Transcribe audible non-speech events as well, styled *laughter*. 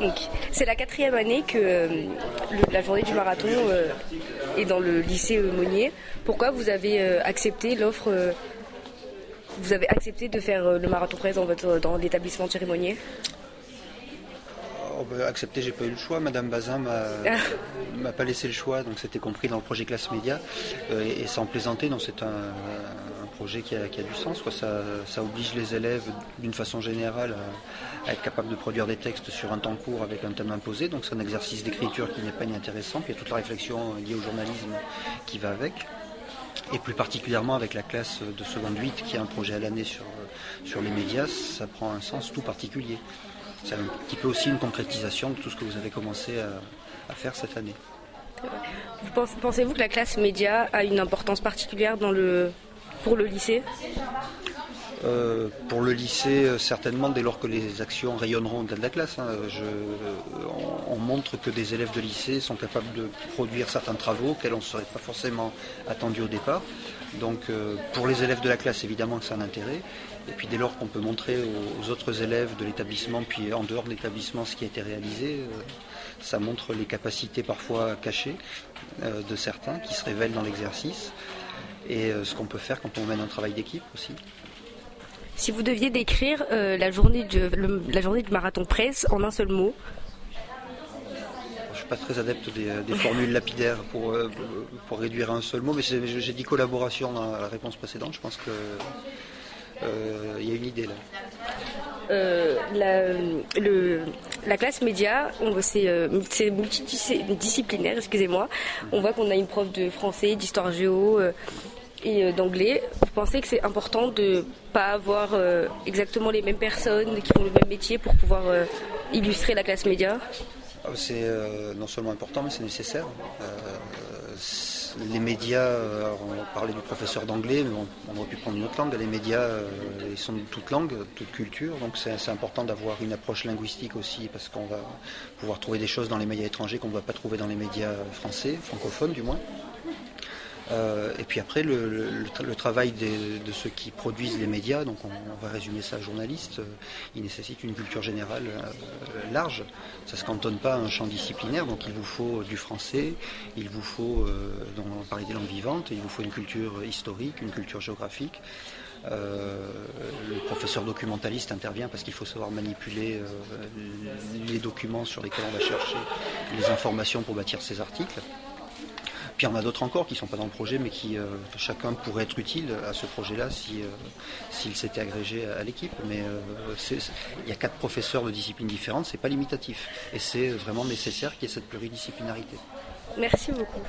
Donc, c'est la quatrième année que euh, le- la journée du marathon euh, est dans le lycée euh, Monnier. Pourquoi vous avez euh, accepté l'offre Vous avez accepté de faire le marathon presse dans, votre, dans l'établissement Thierry Monnier? Oh, bah, accepté, j'ai pas eu le choix. Madame Bazin m'a *laughs* m'a pas laissé le choix, donc c'était compris dans le projet classe média. Et, et sans plaisanter, non, c'est un, un projet qui a, du sens. quoi. Ça, oblige les élèves, d'une façon générale, à, être capables de produire des textes sur un temps court avec un thème imposé. Donc c'est un exercice d'écriture qui n'est pas inintéressant. Puis il y a toute la réflexion liée au journalisme qui va avec. Et plus particulièrement avec la classe de seconde 8 qui a un projet à l'année sur, les médias, ça prend un sens tout particulier. C'est un petit peu aussi une concrétisation de tout ce que vous avez commencé à, à faire cette année. Vous pensez- Pensez-vous que la classe média a une importance particulière dans le, pour le lycée Euh, pour le lycée, euh, certainement, dès lors que les actions rayonneront au-delà de la classe. hein, on, on montre que des élèves de lycée sont capables de produire certains travaux auxquels on ne serait pas forcément attendu au départ. Donc euh, pour les élèves de la classe, évidemment que c'est un intérêt. Et puis dès lors qu'on peut montrer aux, aux autres élèves de l'établissement, puis en dehors de l'établissement, ce qui a été réalisé, ça montre les capacités parfois cachées de certains qui se révèlent dans l'exercice. Et euh, ce qu'on peut faire quand on mène un travail d'équipe aussi. Si vous deviez décrire euh, la, journée du, le- la journée du marathon presse en un seul mot, Je suis pas très adepte des, des formules lapidaires pour, euh, pour réduire à un seul mot, mais j'ai dit collaboration dans la réponse précédente. Je pense que euh, il y a une idée là. euh, la, le- la classe média, euh, c'est multidisciplinaire, excusez-moi. On voit qu'on a une prof de français, d'histoire géo euh, et euh, d'anglais. Vous pensez que c'est important de pas avoir exactement les mêmes personnes qui font le même métier pour pouvoir illustrer la classe média? Ah, C'est non seulement important, mais c'est nécessaire. Les médias, euh, on parlait du professeur d'anglais, mais on, aurait pu prendre une autre langue. Les médias, euh, ils sont de toute langue, de toute culture, donc c'est c'est important d'avoir une approche linguistique aussi, parce qu'on va pouvoir trouver des choses dans les médias étrangers qu'on ne va pas trouver dans les médias français, francophones du moins. Euh, et puis après, le, le- le tra- le travail de ceux qui produisent les médias, donc on, va résumer ça journaliste, euh, il nécessite une culture générale euh, large. Ça ne se cantonne pas à un champ disciplinaire, donc il vous faut du français, il vous faut, parlait des langues vivantes, il vous faut une culture historique, une culture géographique. Le professeur documentaliste intervient parce qu'il faut savoir manipuler les documents sur lesquels on va chercher les informations pour bâtir ses articles. Puis il y en a d'autres encore qui ne sont pas dans le projet, mais qui euh, chacun pourrait être utile à ce projet-là euh, s'il s'était agrégé à, à l'équipe. Mais euh, il y a quatre professeurs de disciplines différentes, c'est pas limitatif. Et c'est vraiment nécessaire qu'il y ait cette pluridisciplinarité. Merci beaucoup.